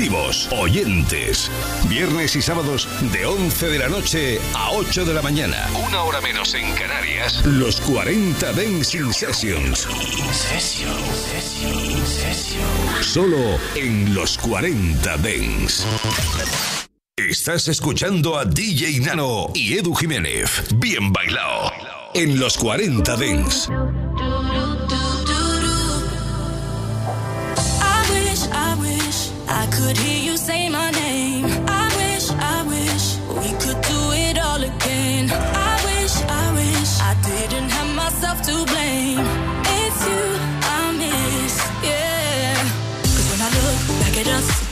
Activos, oyentes. Viernes y sábados de 11 de la noche a 8 de la mañana. Una hora menos en Canarias. Los 40 Dancing Sessions. Session, session, session. Solo en los 40 Dens. Estás escuchando a DJ Nano y Edu Jiménez. Bien bailado. En los 40 Dens. could hear you say my name. I wish, I wish we could do it all again. I wish, I wish I didn't have myself to blame. It's you I miss, yeah. Cause when I look back at us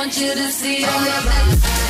want you to see all of that.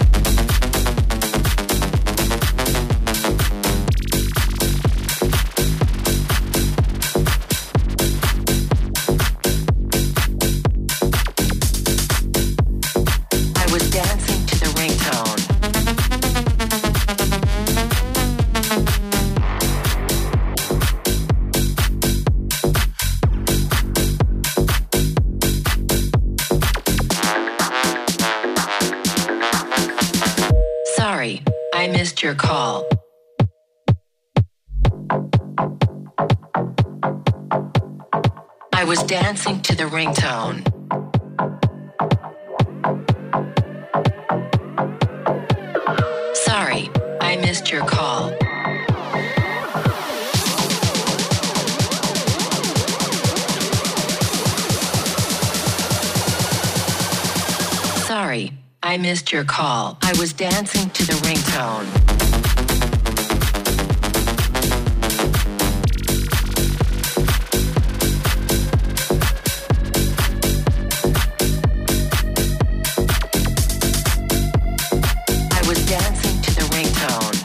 dancing to the ringtone. Sorry, I missed your call. Sorry, I missed your call. I was dancing to the ringtone. ringtone.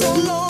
so long.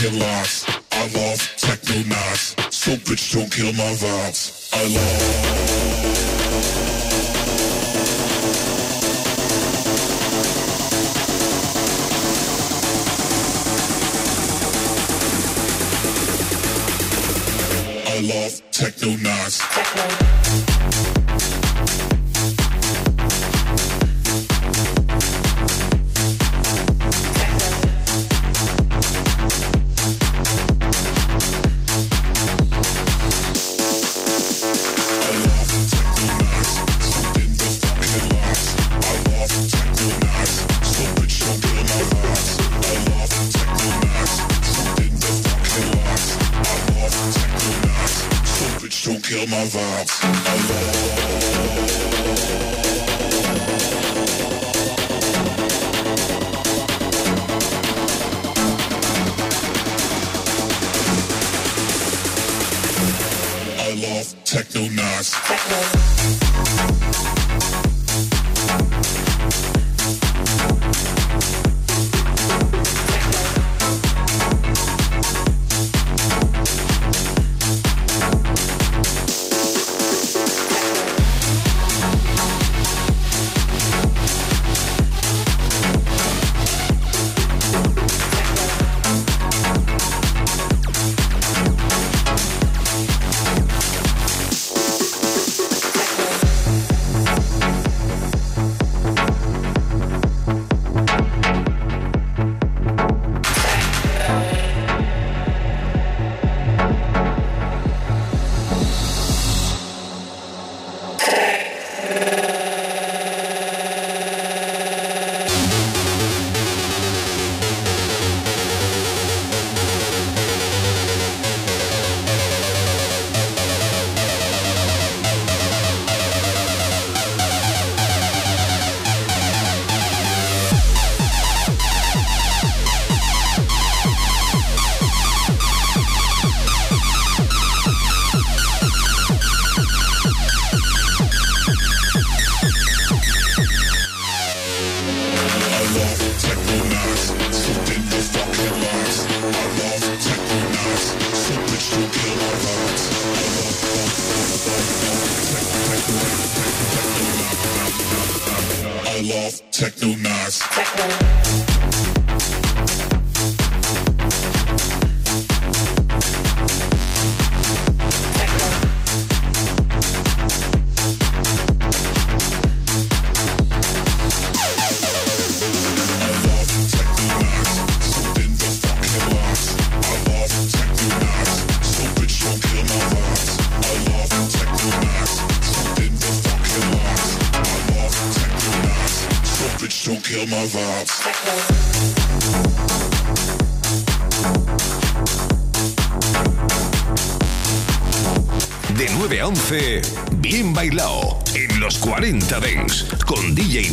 kill us. I love techno knots. So bitch, don't kill my vibes. I love. I love techno knots.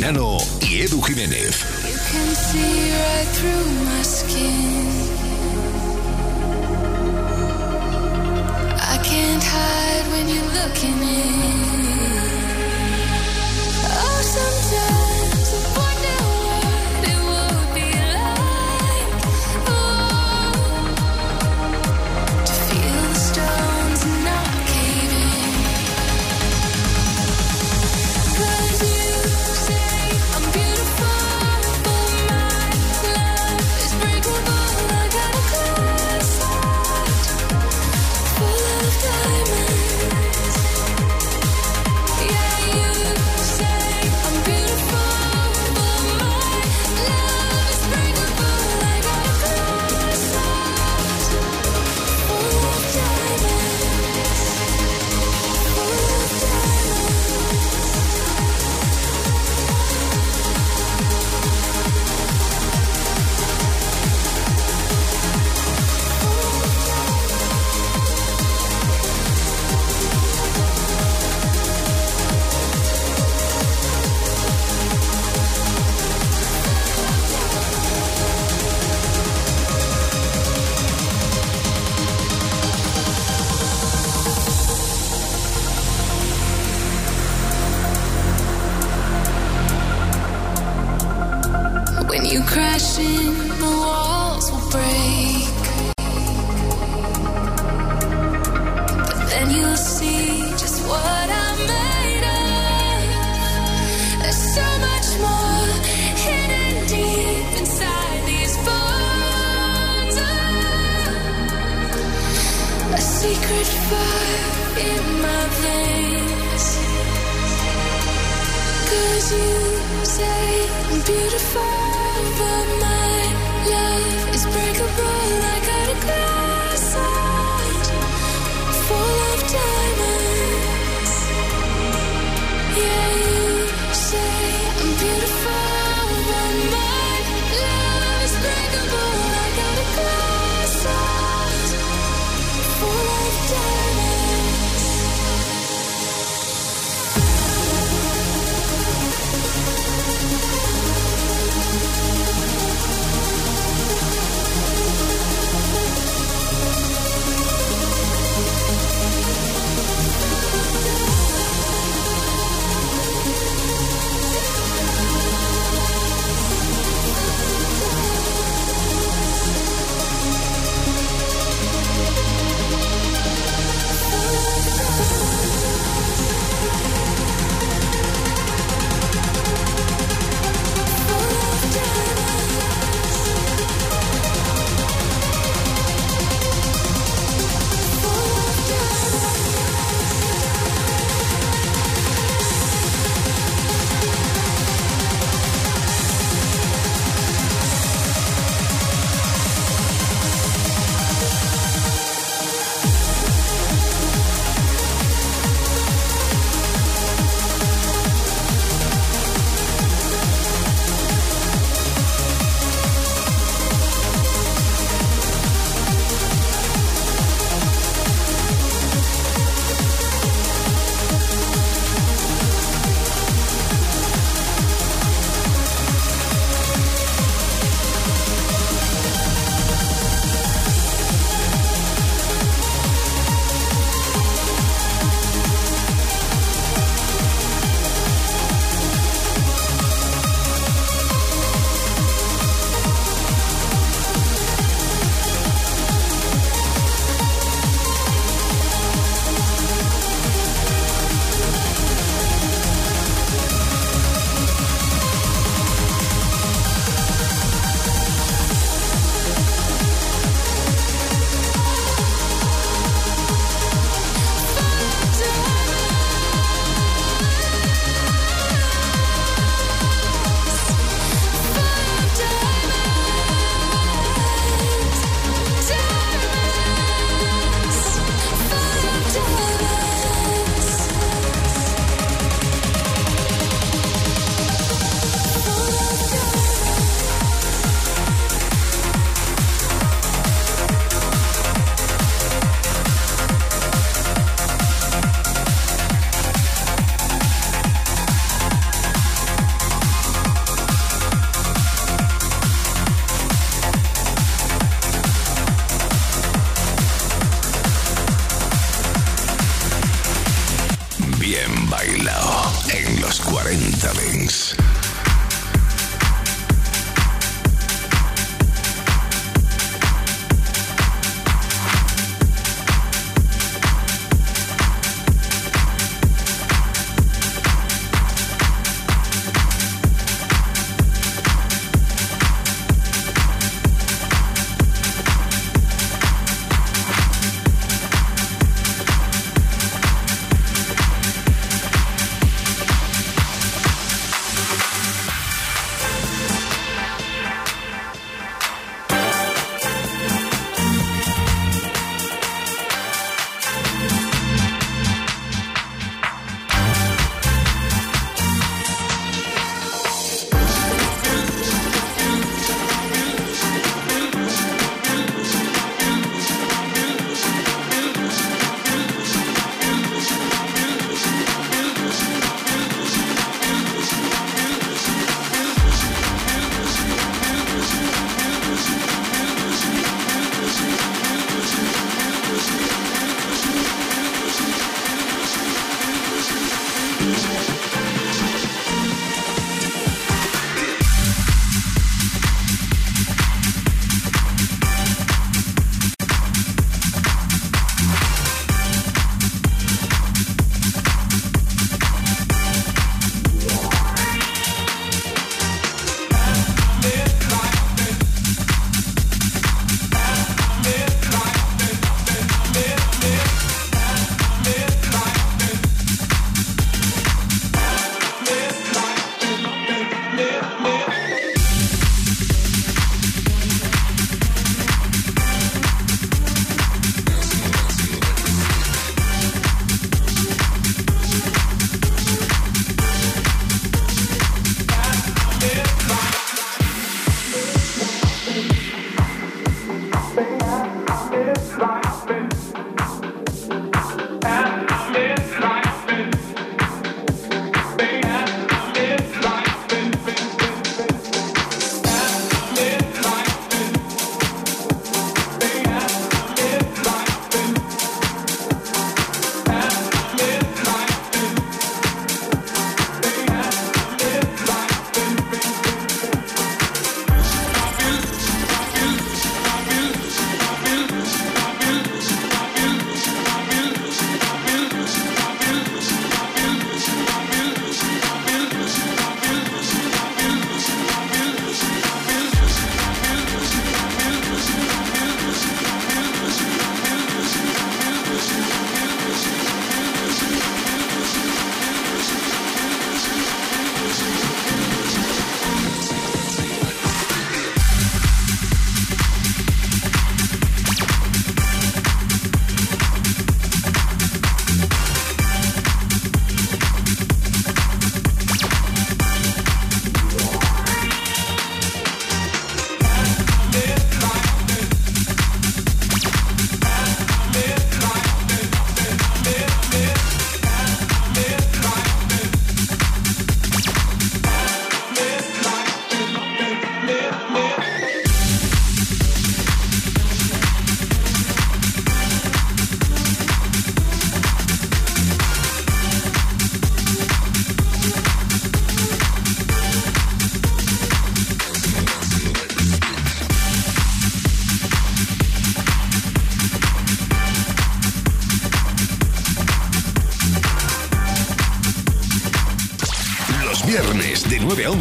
Channel.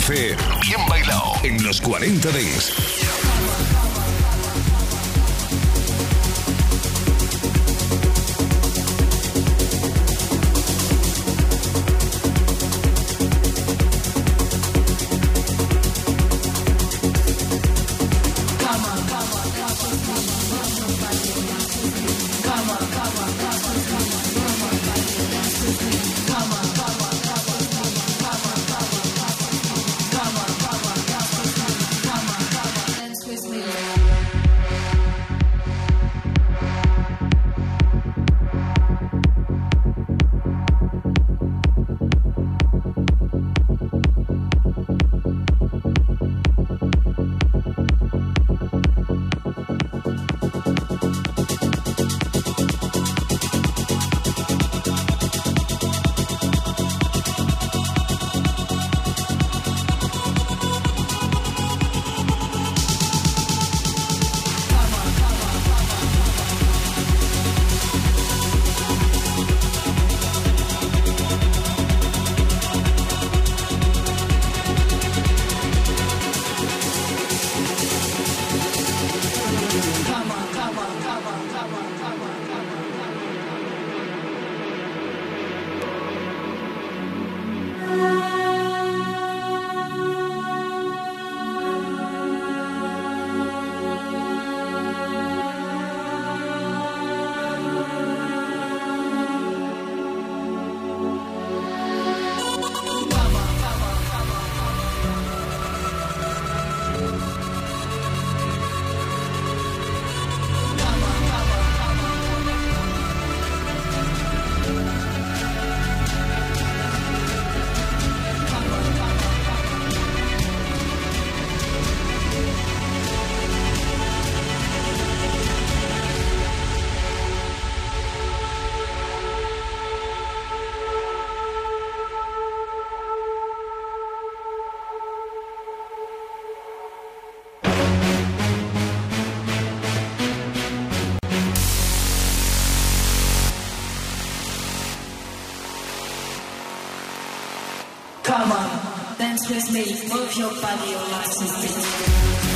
Bien bailado en los 40 Dings. Dance. with me. Move your body, your license.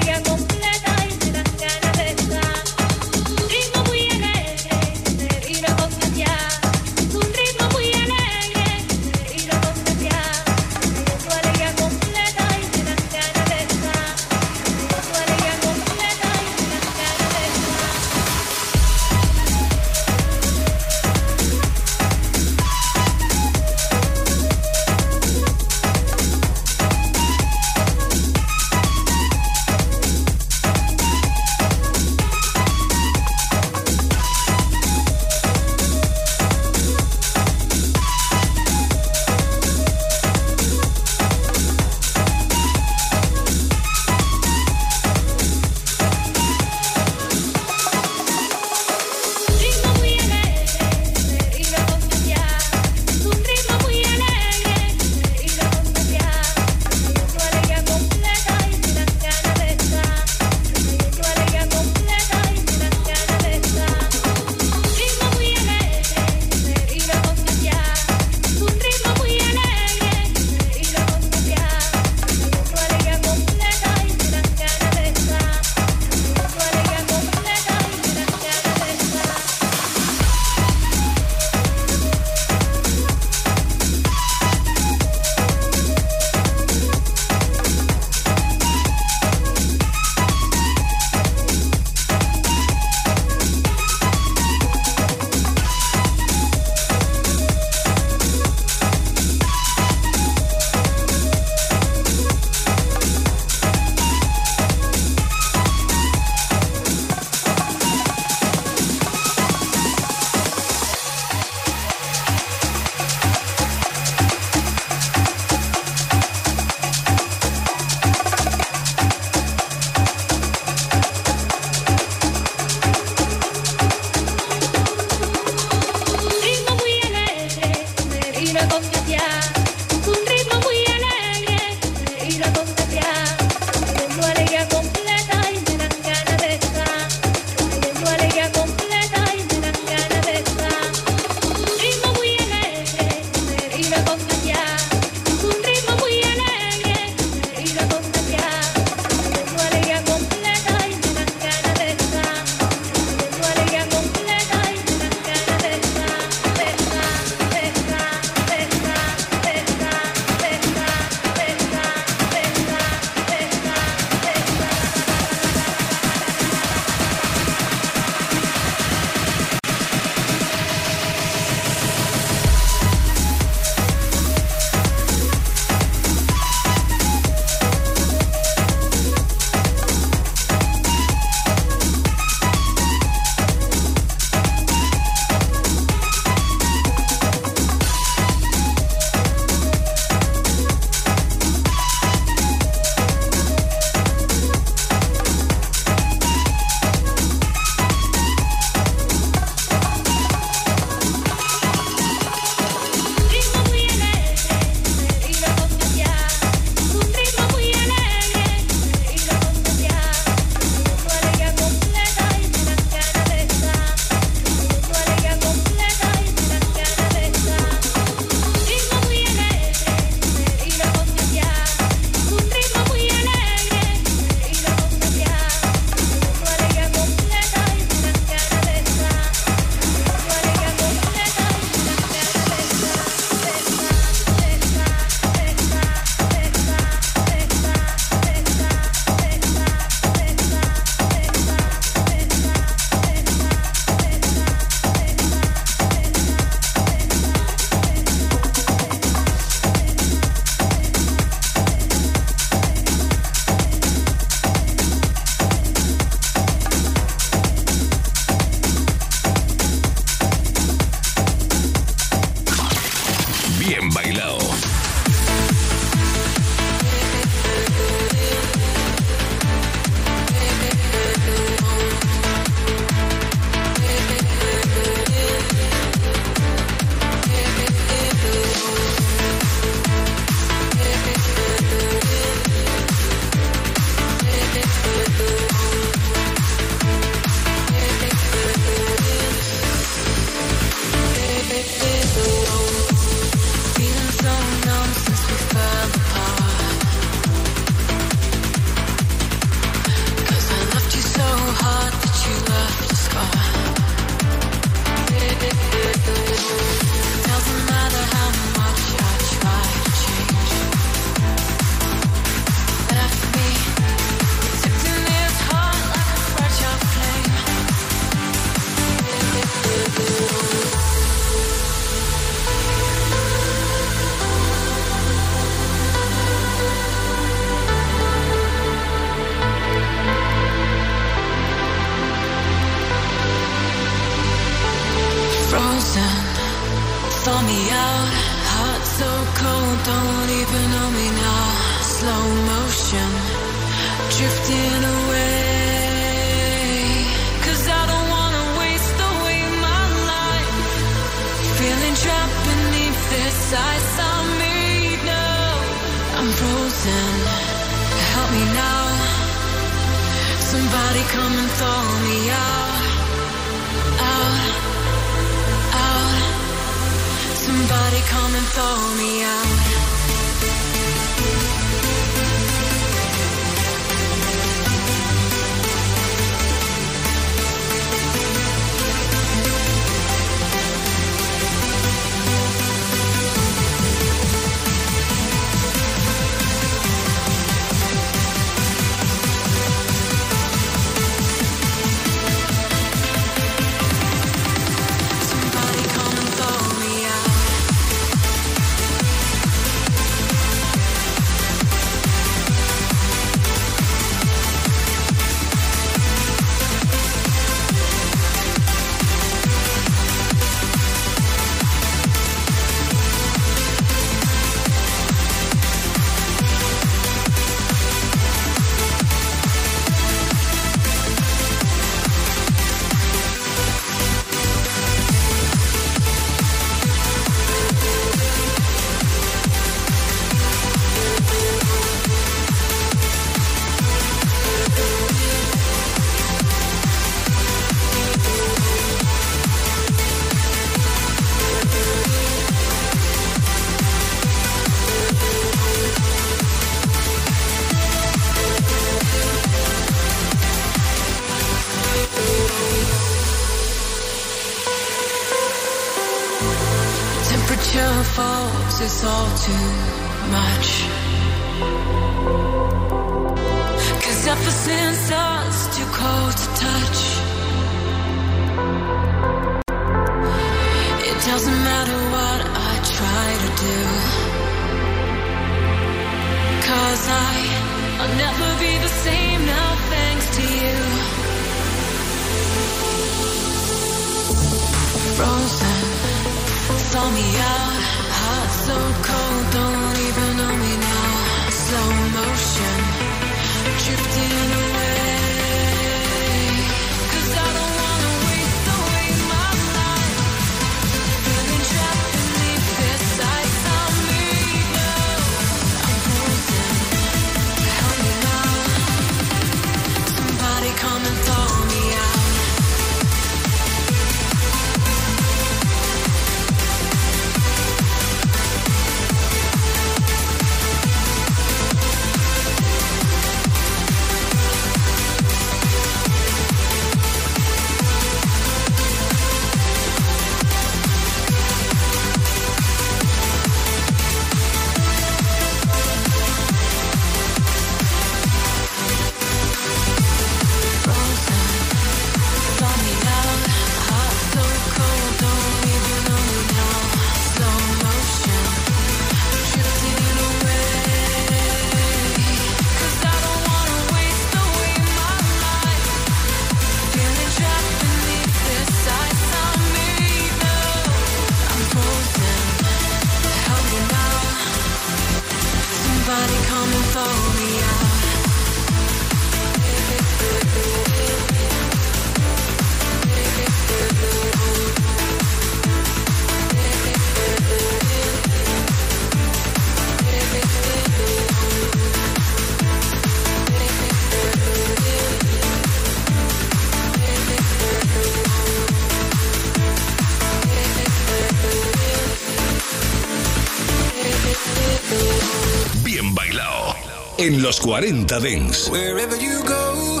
En los 40 Dents. Wherever you go,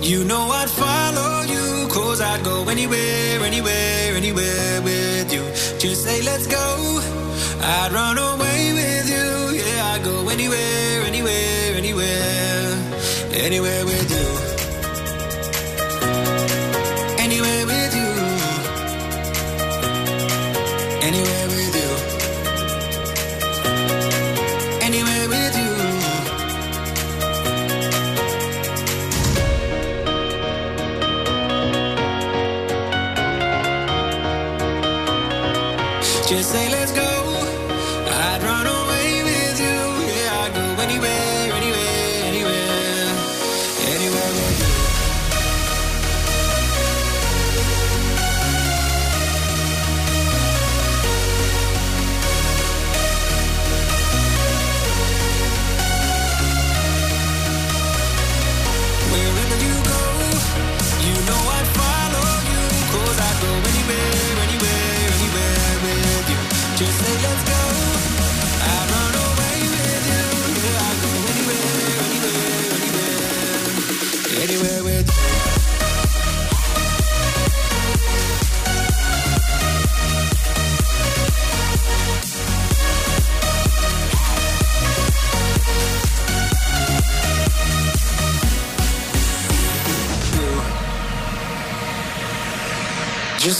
you know I'd follow you. Cause I'd go anywhere, anywhere, anywhere with you. Just say, let's go. I'd run away with you. Yeah, I'd go anywhere, anywhere, anywhere. Anywhere with you.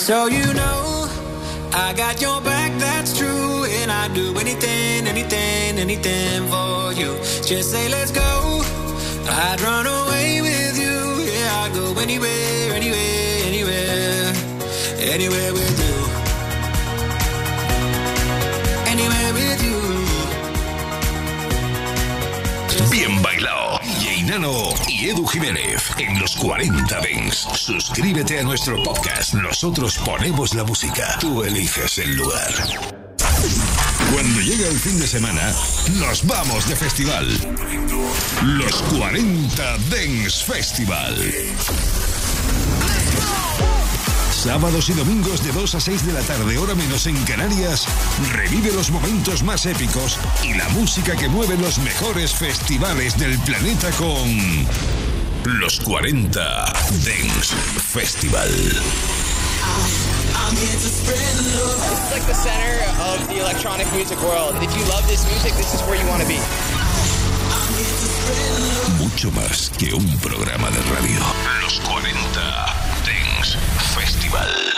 So you know, I got your back, that's true. And I'd do anything, anything, anything for you. Just say, let's go. I'd run away with you. Yeah, I'd go anywhere, anywhere, anywhere. Anywhere with you. Anywhere with you. Bien Bailao. DJ Nano Edu Jiménez en los 40 Dents. Suscríbete a nuestro podcast. Nosotros ponemos la música. Tú eliges el lugar. Cuando llega el fin de semana, nos vamos de festival. Los 40 Dents Festival. Sábados y domingos de 2 a 6 de la tarde, hora menos en Canarias, revive los momentos más épicos y la música que mueve los mejores festivales del planeta con los 40 Dance Festival. I'm here to spread love. like the center of the electronic music world. If you love this music, this is where you want to be. Mucho más que un programa de radio. Los 40 Dance Festival.